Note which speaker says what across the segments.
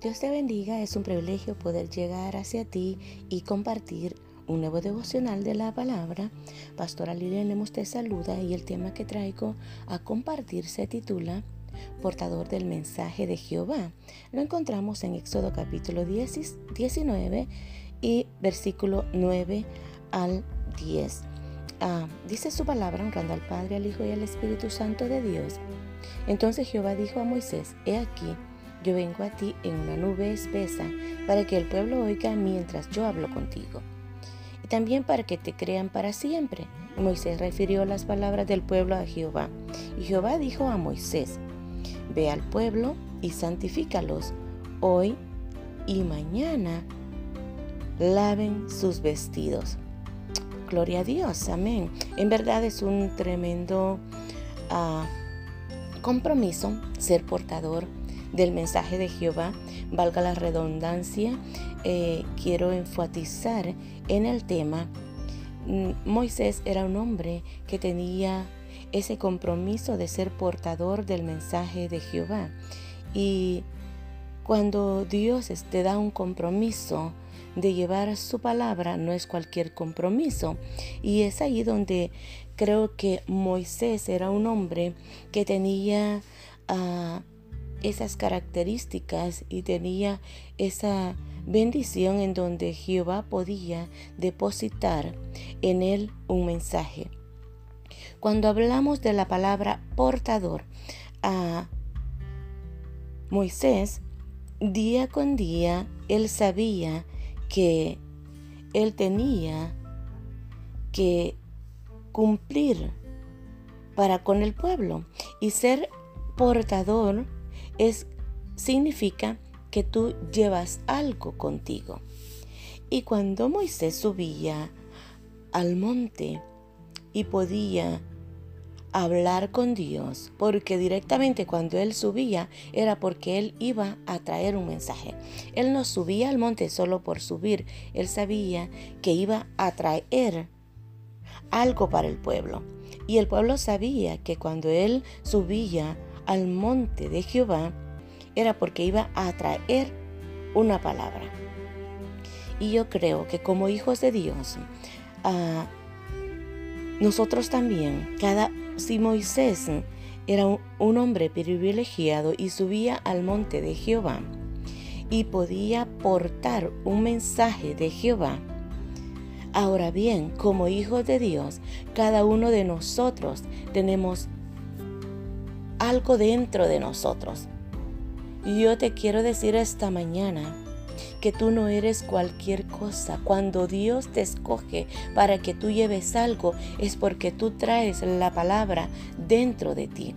Speaker 1: Dios te bendiga, es un privilegio poder llegar hacia ti y compartir un nuevo devocional de la palabra. Pastora Lilian Lemos te saluda y el tema que traigo a compartir se titula Portador del mensaje de Jehová. Lo encontramos en Éxodo capítulo 19 y versículo 9 al 10. Ah, dice su palabra honrando al Padre, al Hijo y al Espíritu Santo de Dios. Entonces Jehová dijo a Moisés, He aquí, yo vengo a ti en una nube espesa, para que el pueblo oiga mientras yo hablo contigo. Y también para que te crean para siempre. Moisés refirió las palabras del pueblo a Jehová. Y Jehová dijo a Moisés, Ve al pueblo y santifícalos hoy y mañana laven sus vestidos. Gloria a Dios, amén. En verdad es un tremendo ah, compromiso ser portador del mensaje de Jehová, valga la redundancia, eh, quiero enfatizar en el tema. Mm, Moisés era un hombre que tenía ese compromiso de ser portador del mensaje de Jehová. Y cuando Dios te da un compromiso de llevar su palabra, no es cualquier compromiso. Y es ahí donde creo que Moisés era un hombre que tenía... Uh, esas características y tenía esa bendición en donde Jehová podía depositar en él un mensaje. Cuando hablamos de la palabra portador a Moisés, día con día él sabía que él tenía que cumplir para con el pueblo y ser portador significa que tú llevas algo contigo. Y cuando Moisés subía al monte y podía hablar con Dios, porque directamente cuando él subía era porque él iba a traer un mensaje. Él no subía al monte solo por subir, él sabía que iba a traer algo para el pueblo. Y el pueblo sabía que cuando él subía al monte de Jehová era porque iba a traer una palabra. Y yo creo que como hijos de Dios, ah, nosotros también, cada, si Moisés era un hombre privilegiado y subía al monte de Jehová y podía portar un mensaje de Jehová, Ahora bien, como hijos de Dios, cada uno de nosotros tenemos algo dentro de nosotros. Y yo te quiero decir esta mañana que tú no eres cualquier cosa. Cuando Dios te escoge para que tú lleves algo, es porque tú traes la palabra dentro de ti.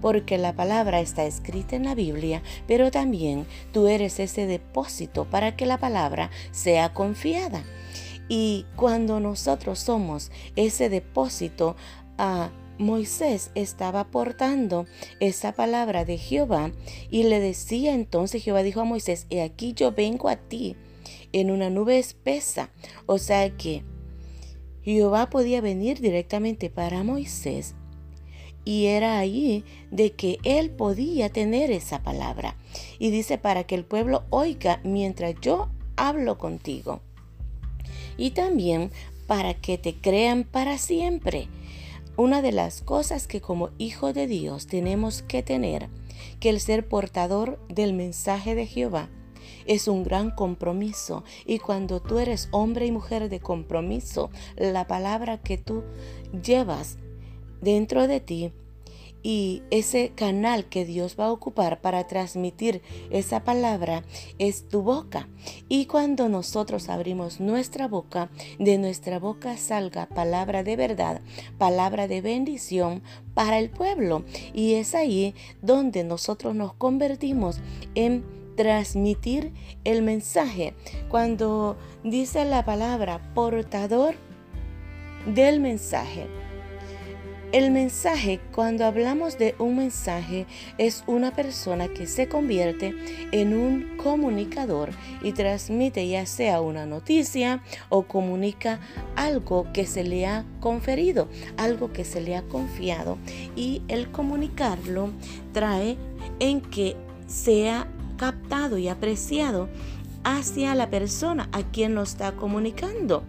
Speaker 1: Porque la palabra está escrita en la Biblia, pero también tú eres ese depósito para que la palabra sea confiada. Y cuando nosotros somos ese depósito, a Moisés estaba portando esa palabra de Jehová y le decía entonces Jehová dijo a Moisés, he aquí yo vengo a ti en una nube espesa. O sea que Jehová podía venir directamente para Moisés y era ahí de que él podía tener esa palabra. Y dice para que el pueblo oiga mientras yo hablo contigo. Y también para que te crean para siempre. Una de las cosas que como hijo de Dios tenemos que tener, que el ser portador del mensaje de Jehová, es un gran compromiso. Y cuando tú eres hombre y mujer de compromiso, la palabra que tú llevas dentro de ti y ese canal que Dios va a ocupar para transmitir esa palabra es tu boca. Y cuando nosotros abrimos nuestra boca, de nuestra boca salga palabra de verdad, palabra de bendición para el pueblo. Y es ahí donde nosotros nos convertimos en transmitir el mensaje. Cuando dice la palabra portador del mensaje. El mensaje, cuando hablamos de un mensaje, es una persona que se convierte en un comunicador y transmite ya sea una noticia o comunica algo que se le ha conferido, algo que se le ha confiado. Y el comunicarlo trae en que sea captado y apreciado hacia la persona a quien lo está comunicando.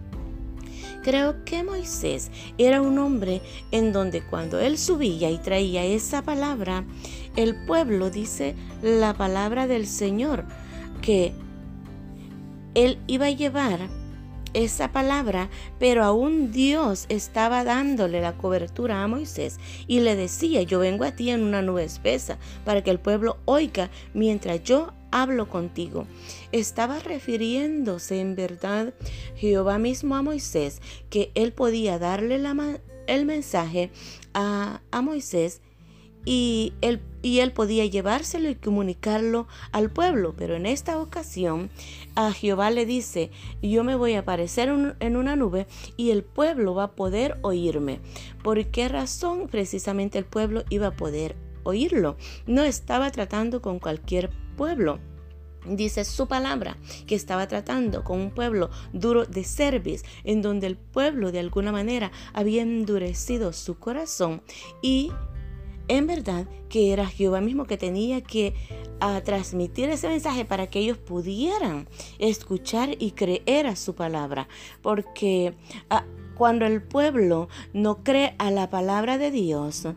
Speaker 1: Creo que Moisés era un hombre en donde cuando él subía y traía esa palabra, el pueblo dice la palabra del Señor, que él iba a llevar esa palabra, pero aún Dios estaba dándole la cobertura a Moisés y le decía, yo vengo a ti en una nube espesa para que el pueblo oiga mientras yo hablo contigo. Estaba refiriéndose en verdad Jehová mismo a Moisés, que él podía darle el mensaje a, Moisés y él, podía llevárselo y comunicarlo al pueblo. Pero en esta ocasión a Jehová le dice, yo me voy a aparecer en una nube y el pueblo va a poder oírme. ¿Por qué razón precisamente el pueblo iba a poder oírlo? No estaba tratando con cualquier pueblo. Dice su palabra que estaba tratando con un pueblo duro de cerviz, en donde el pueblo de alguna manera había endurecido su corazón y en verdad que era Jehová mismo que tenía que ah, transmitir ese mensaje para que ellos pudieran escuchar y creer a su palabra. Porque ah, cuando el pueblo no cree a la palabra de Dios,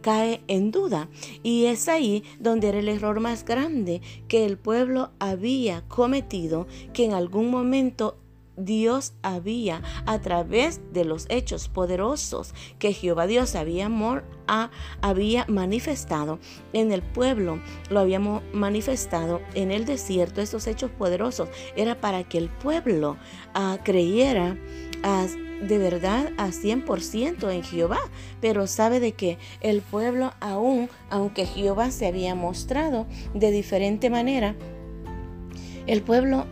Speaker 1: cae en duda. Y es ahí donde era el error más grande que el pueblo había cometido, que en algún momento Dios había, a través de los hechos poderosos que Jehová Dios había, había manifestado en el pueblo, lo habíamos manifestado en el desierto, estos hechos poderosos, era para que el pueblo ah, creyera ah, de verdad a 100% en Jehová, pero sabe de que el pueblo aún, aunque Jehová se había mostrado de diferente manera, el pueblo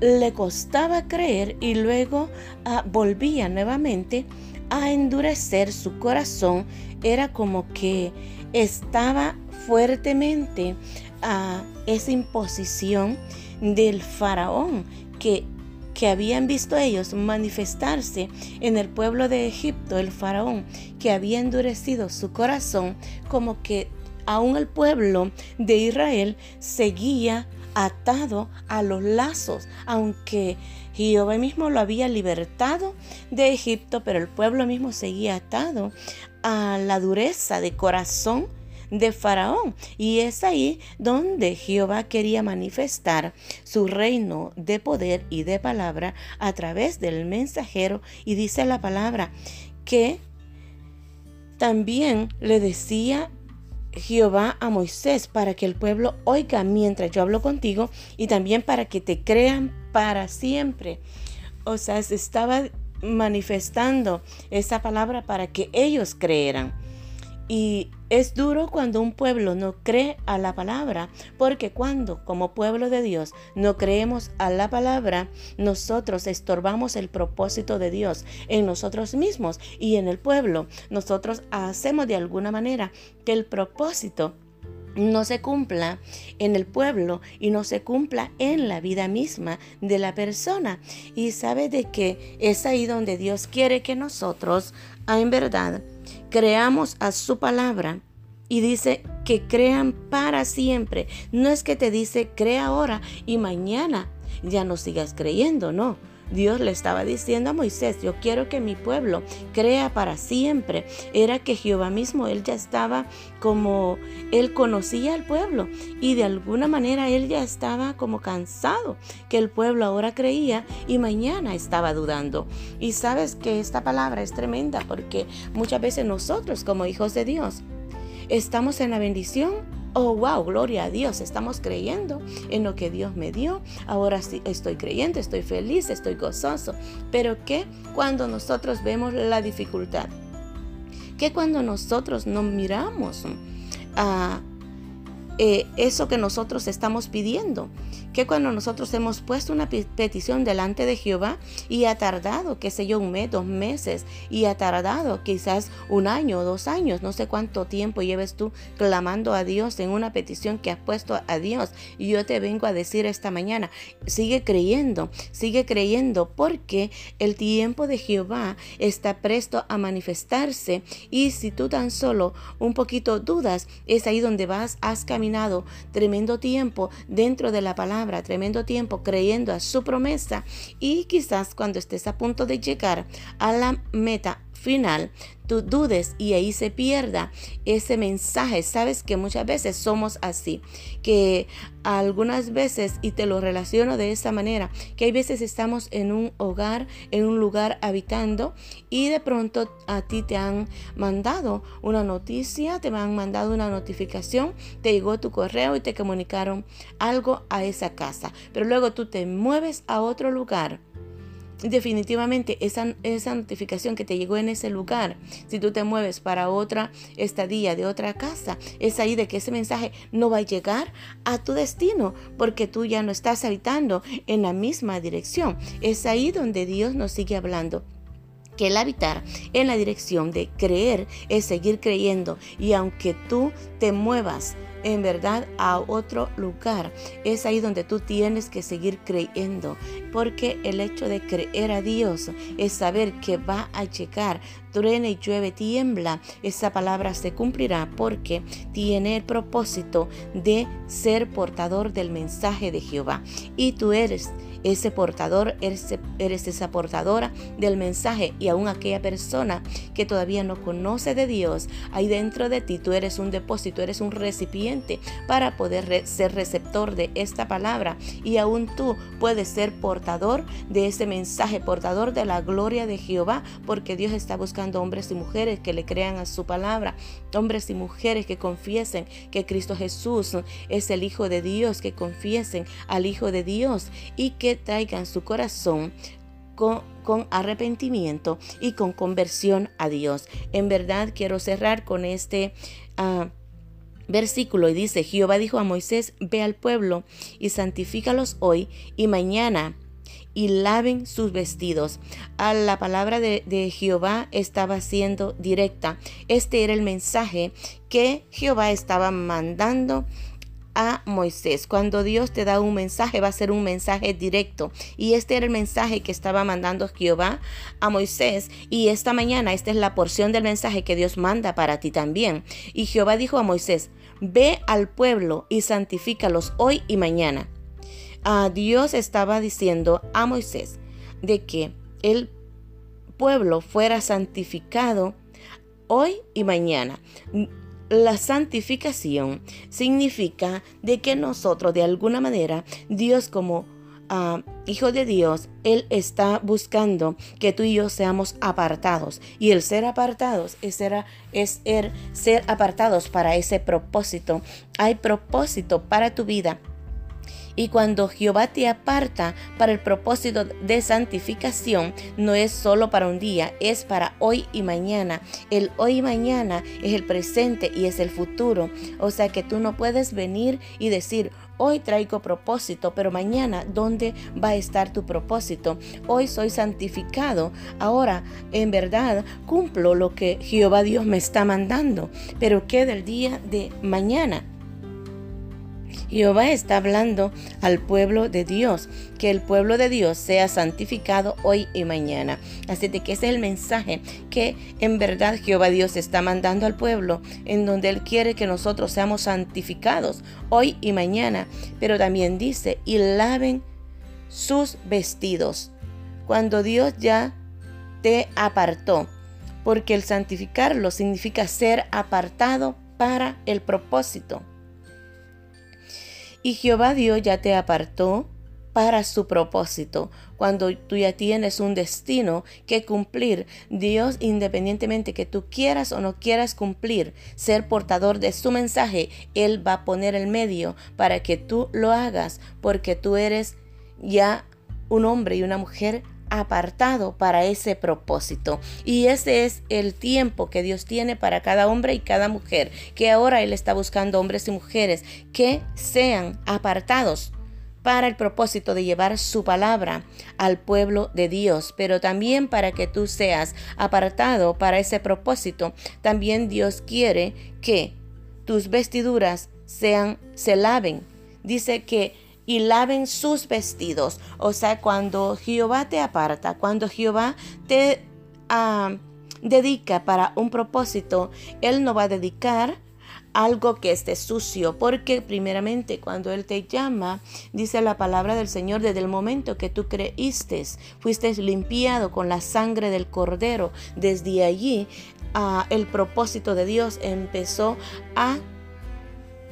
Speaker 1: le costaba creer y luego ah, volvía nuevamente a endurecer su corazón. Era como que estaba fuertemente a esa imposición del faraón que, que habían visto ellos manifestarse en el pueblo de Egipto, el faraón, que había endurecido su corazón, como que aún el pueblo de Israel seguía atado a los lazos, aunque Jehová mismo lo había libertado de Egipto, pero el pueblo mismo seguía atado a la dureza de corazón de Faraón. Y es ahí donde Jehová quería manifestar su reino de poder y de palabra a través del mensajero. Y dice la palabra que también le decía Jehová a Moisés para que el pueblo oiga mientras yo hablo contigo y también para que te crean para siempre. O sea, se estaba manifestando esa palabra para que ellos creeran. Y es duro cuando un pueblo no cree a la palabra, porque cuando como pueblo de Dios no creemos a la palabra, nosotros estorbamos el propósito de Dios en nosotros mismos y en el pueblo. Nosotros hacemos de alguna manera que el propósito no se cumpla en el pueblo y no se cumpla en la vida misma de la persona. Y sabe de que es ahí donde Dios quiere que nosotros, en verdad, creamos a su palabra y dice que crean para siempre. No es que te dice crea ahora y mañana ya no sigas creyendo, no. Dios le estaba diciendo a Moisés, yo quiero que mi pueblo crea para siempre. Era que Jehová mismo, él ya estaba como, él conocía al pueblo y de alguna manera él ya estaba como cansado que el pueblo ahora creía y mañana estaba dudando. Y sabes que esta palabra es tremenda porque muchas veces nosotros como hijos de Dios estamos en la bendición oh, wow, gloria a Dios, estamos creyendo en lo que Dios me dio. Ahora sí estoy creyendo, estoy feliz, estoy gozoso. Pero ¿qué cuando nosotros vemos la dificultad? ¿Qué cuando nosotros no miramos a eh, eso que nosotros estamos pidiendo? Que cuando nosotros hemos puesto una petición delante de Jehová y ha tardado, qué sé yo, un mes, dos meses, y ha tardado quizás un año o dos años, no sé cuánto tiempo lleves tú clamando a Dios en una petición que has puesto a Dios. Y yo te vengo a decir esta mañana, sigue creyendo, sigue creyendo, porque el tiempo de Jehová está presto a manifestarse. Y si tú tan solo un poquito dudas, es ahí donde vas, has caminado tremendo tiempo dentro de la palabra, tremendo tiempo creyendo a su promesa y quizás cuando estés a punto de llegar a la meta final, tú dudes y ahí se pierda ese mensaje. Sabes que muchas veces somos así, que algunas veces, y te lo relaciono de esa manera, que hay veces estamos en un hogar, en un lugar habitando y de pronto a ti te han mandado una noticia, te han mandado una notificación, te llegó tu correo y te comunicaron algo a esa casa, pero luego tú te mueves a otro lugar definitivamente esa, esa notificación que te llegó en ese lugar, si tú te mueves para otra estadía de otra casa, es ahí de que ese mensaje no va a llegar a tu destino porque tú ya no estás habitando en la misma dirección. Es ahí donde Dios nos sigue hablando que el habitar en la dirección de creer es seguir creyendo y aunque tú te muevas en verdad a otro lugar. Es ahí donde tú tienes que seguir creyendo, porque el hecho de creer a Dios es saber que va a llegar, truene y llueve, tiembla, esa palabra se cumplirá porque tiene el propósito de ser portador del mensaje de Jehová. Y tú eres ese portador, eres, esa portadora del mensaje. Y aún aquella persona que todavía no conoce de Dios, ahí dentro de ti tú eres un depósito, eres un recipiente para poder ser receptor de esta palabra. Y aún tú puedes ser portador de ese mensaje, portador de la gloria de Jehová, porque Dios está buscando hombres y mujeres que le crean a su palabra, hombres y mujeres que confiesen que Cristo Jesús es el Hijo de Dios, que confiesen al Hijo de Dios y que traigan su corazón con, arrepentimiento y con conversión a Dios. En verdad quiero cerrar con este ah, versículo y dice, Jehová dijo a Moisés, ve al pueblo y santifícalos hoy y mañana y laven sus vestidos. A la palabra de, de, Jehová estaba siendo directa. Este era el mensaje que Jehová estaba mandando a Moisés. Cuando Dios te da un mensaje, va a ser un mensaje directo. Y este era el mensaje que estaba mandando Jehová a Moisés. Y esta mañana, esta es la porción del mensaje que Dios manda para ti también. Y Jehová dijo a Moisés, ve al pueblo y santifícalos hoy y mañana. A Dios estaba diciendo a Moisés de que el pueblo fuera santificado hoy y mañana. La santificación significa de que nosotros de alguna manera, Dios como ah, Hijo de Dios, Él está buscando que tú y yo seamos apartados. Y el ser apartados es, ser, er, ser apartados para ese propósito. Hay propósito para tu vida y cuando Jehová te aparta para el propósito de santificación, no es solo para un día, es para hoy y mañana. El hoy y mañana es el presente y es el futuro. O sea que tú no puedes venir y decir, Hoy traigo propósito, pero mañana, ¿dónde va a estar tu propósito? Hoy soy santificado. Ahora, en verdad, cumplo lo que Jehová Dios me está mandando. Pero ¿qué del día de mañana? Jehová está hablando al pueblo de Dios, que el pueblo de Dios sea santificado hoy y mañana. Así de que ese es el mensaje que en verdad Jehová Dios está mandando al pueblo, en donde Él quiere que nosotros seamos santificados hoy y mañana. Pero también dice, y laven sus vestidos. Cuando Dios ya te apartó, porque el santificarlo significa ser apartado para el propósito. Y Jehová Dios ya te apartó para su propósito. Cuando tú ya tienes un destino que cumplir, Dios, independientemente que tú quieras o no quieras cumplir, ser portador de su mensaje, Él va a poner el medio para que tú lo hagas, porque tú eres ya un hombre y una mujer apartado para ese propósito. Y ese es el tiempo que Dios tiene para cada hombre y cada mujer, que ahora Él está buscando hombres y mujeres que sean apartados para el propósito de llevar su palabra al pueblo de Dios, pero también para que tú seas apartado para ese propósito. También Dios quiere que tus vestiduras sean se laven. Dice que y laven sus vestidos. O sea, cuando Jehová te aparta, cuando Jehová te ah, dedica para un propósito, Él no va a dedicar algo que esté sucio, porque primeramente cuando Él te llama, dice la palabra del Señor, desde el momento que tú creíste, fuiste limpiado con la sangre del cordero, desde allí ah, el propósito de Dios empezó a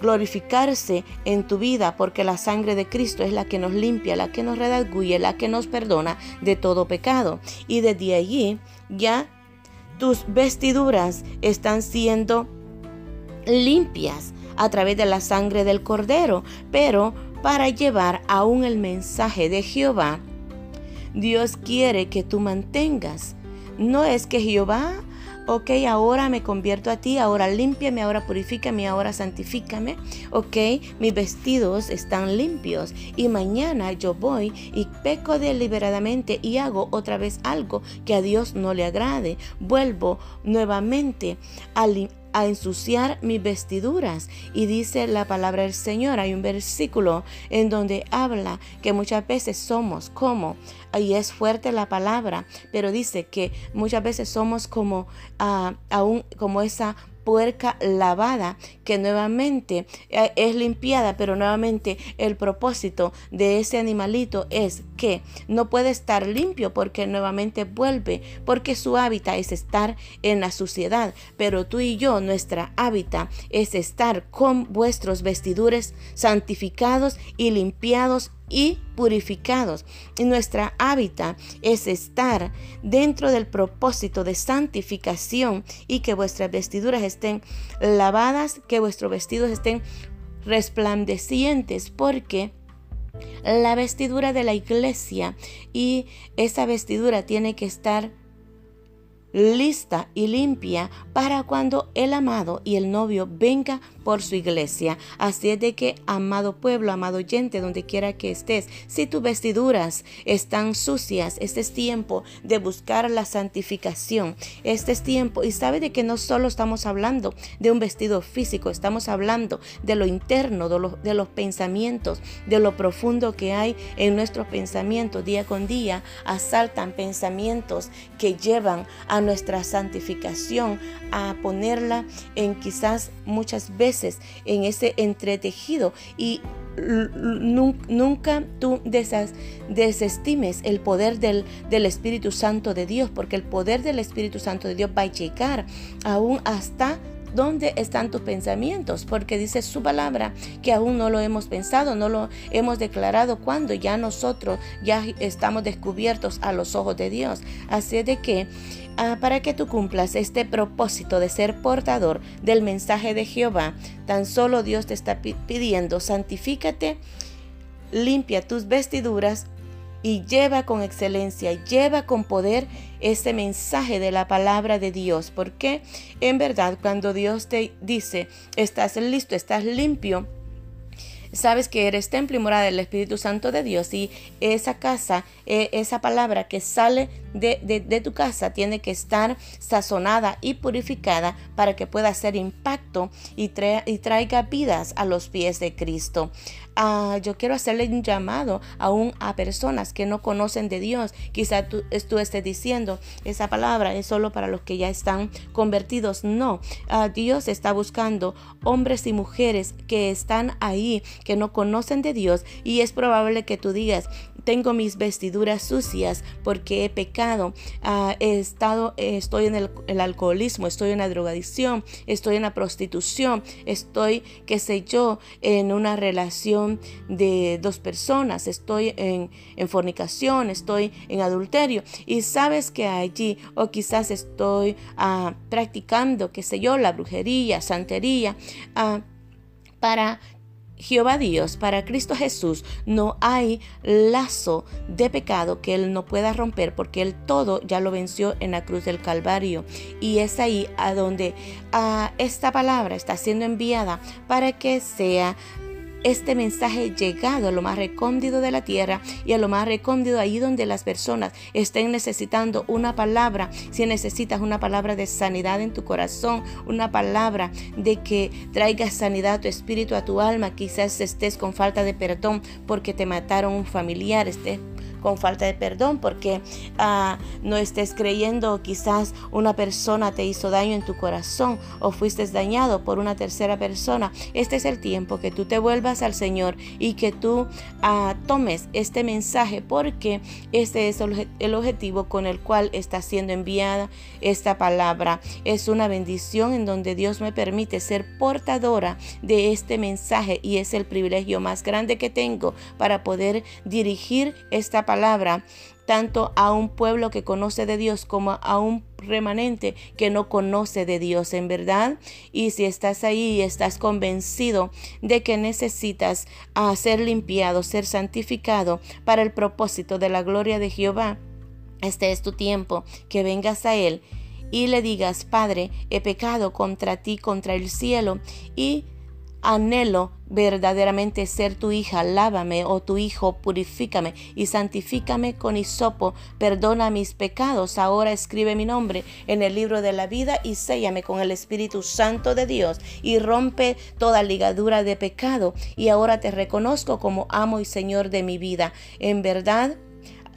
Speaker 1: glorificarse en tu vida, porque la sangre de Cristo es la que nos limpia, la que nos redarguye, la que nos perdona de todo pecado. Y desde allí ya tus vestiduras están siendo limpias a través de la sangre del cordero, pero para llevar aún el mensaje de Jehová, Dios quiere que tú mantengas. No es que Jehová ok, ahora me convierto a ti, ahora límpiame, ahora purifícame, ahora santifícame, ok, mis vestidos están limpios y mañana yo voy y peco deliberadamente y hago otra vez algo que a Dios no le agrade, vuelvo nuevamente a, a ensuciar mis vestiduras. Y dice la palabra del Señor, hay un versículo en donde habla que muchas veces somos como, y es fuerte la palabra, pero dice que muchas veces somos como, uh, aún como esa puerca lavada que nuevamente eh, es limpiada, pero nuevamente el propósito de ese animalito es que no puede estar limpio porque nuevamente vuelve, porque su hábitat es estar en la suciedad, pero tú y yo, nuestra hábitat es estar con vuestros vestidures santificados y limpiados y purificados. Y nuestra hábitat es estar dentro del propósito de santificación y que vuestras vestiduras estén lavadas, que vuestros vestidos estén resplandecientes, porque la vestidura de la iglesia y esa vestidura tiene que estar lista y limpia para cuando el amado y el novio venga por su iglesia. Así es de que, amado pueblo, amado oyente, donde quiera que estés, si tus vestiduras están sucias, este es tiempo de buscar la santificación. Este es tiempo, y sabe de que no solo estamos hablando de un vestido físico, estamos hablando de lo interno, de, de los pensamientos, de lo profundo que hay en nuestros pensamientos. Día con día asaltan pensamientos que llevan a nuestra santificación, a ponerla en quizás muchas veces en ese entretejido y nunca tú desestimes el poder del, Espíritu Santo de Dios, porque el poder del Espíritu Santo de Dios va a llegar aún hasta dónde están tus pensamientos, porque dice su palabra que aún no lo hemos pensado, no lo hemos declarado cuando ya nosotros ya estamos descubiertos a los ojos de Dios. Así de que Para que tú cumplas este propósito de ser portador del mensaje de Jehová, tan solo Dios te está pidiendo, santifícate, limpia tus vestiduras y lleva con excelencia, lleva con poder este mensaje de la palabra de Dios. Porque en verdad cuando Dios te dice, estás listo, estás limpio, sabes que eres templo y morada del Espíritu Santo de Dios y esa casa, e, esa palabra que sale de, tu casa tiene que estar sazonada y purificada para que pueda hacer impacto y, y traiga vidas a los pies de Cristo. Ah, yo quiero hacerle un llamado aún a personas que no conocen de Dios. Quizá tú, tú estés diciendo, esa palabra es solo para los que ya están convertidos. No, ah, Dios está buscando hombres y mujeres que están ahí, que no conocen de Dios y es probable que tú digas, tengo mis vestiduras sucias porque he pecado, he estado, estoy en el, alcoholismo, estoy en la drogadicción, estoy en la prostitución, estoy, qué sé yo, en una relación de dos personas, estoy en, fornicación, estoy en adulterio. Y sabes que allí o quizás estoy ah, practicando, qué sé yo, la brujería, santería, ah, para Jehová Dios, para Cristo Jesús, no hay lazo de pecado que Él no pueda romper porque Él todo ya lo venció en la cruz del Calvario. Y es ahí a donde esta palabra está siendo enviada para que sea este mensaje llegado a lo más recóndito de la tierra y a lo más recóndito ahí donde las personas estén necesitando una palabra. Si necesitas una palabra de sanidad en tu corazón, una palabra de que traiga sanidad a tu espíritu, a tu alma, quizás estés con falta de perdón porque te mataron un familiar, estés con falta de perdón porque ah, no estés creyendo quizás una persona te hizo daño en tu corazón o fuiste dañado por una tercera persona. Este es el tiempo que tú te vuelvas al Señor y que tú ah, tomes este mensaje porque este es el objetivo con el cual está siendo enviada esta palabra. Es una bendición en donde Dios me permite ser portadora de este mensaje y es el privilegio más grande que tengo para poder dirigir esta palabra palabra tanto a un pueblo que conoce de Dios como a un remanente que no conoce de Dios en verdad. Y si estás ahí y estás convencido de que necesitas ah, ser limpiado, ser santificado para el propósito de la gloria de Jehová, este es tu tiempo, que vengas a Él y le digas, Padre, he pecado contra ti, contra el cielo, y anhelo verdaderamente ser tu hija, lávame, o tu hijo, purifícame y santifícame con hisopo, perdona mis pecados, ahora escribe mi nombre en el libro de la vida y séllame con el Espíritu Santo de Dios y rompe toda ligadura de pecado y ahora te reconozco como amo y Señor de mi vida. En verdad,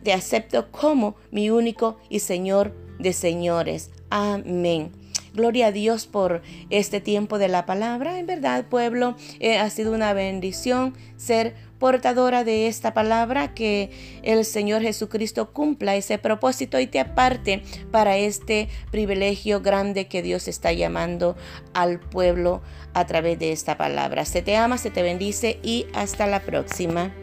Speaker 1: te acepto como mi único y Señor de señores. Amén. Gloria a Dios por este tiempo de la palabra. En verdad, pueblo, eh, ha sido una bendición ser portadora de esta palabra, que el Señor Jesucristo cumpla ese propósito y te aparte para este privilegio grande que Dios está llamando al pueblo a través de esta palabra. Se te ama, se te bendice y hasta la próxima.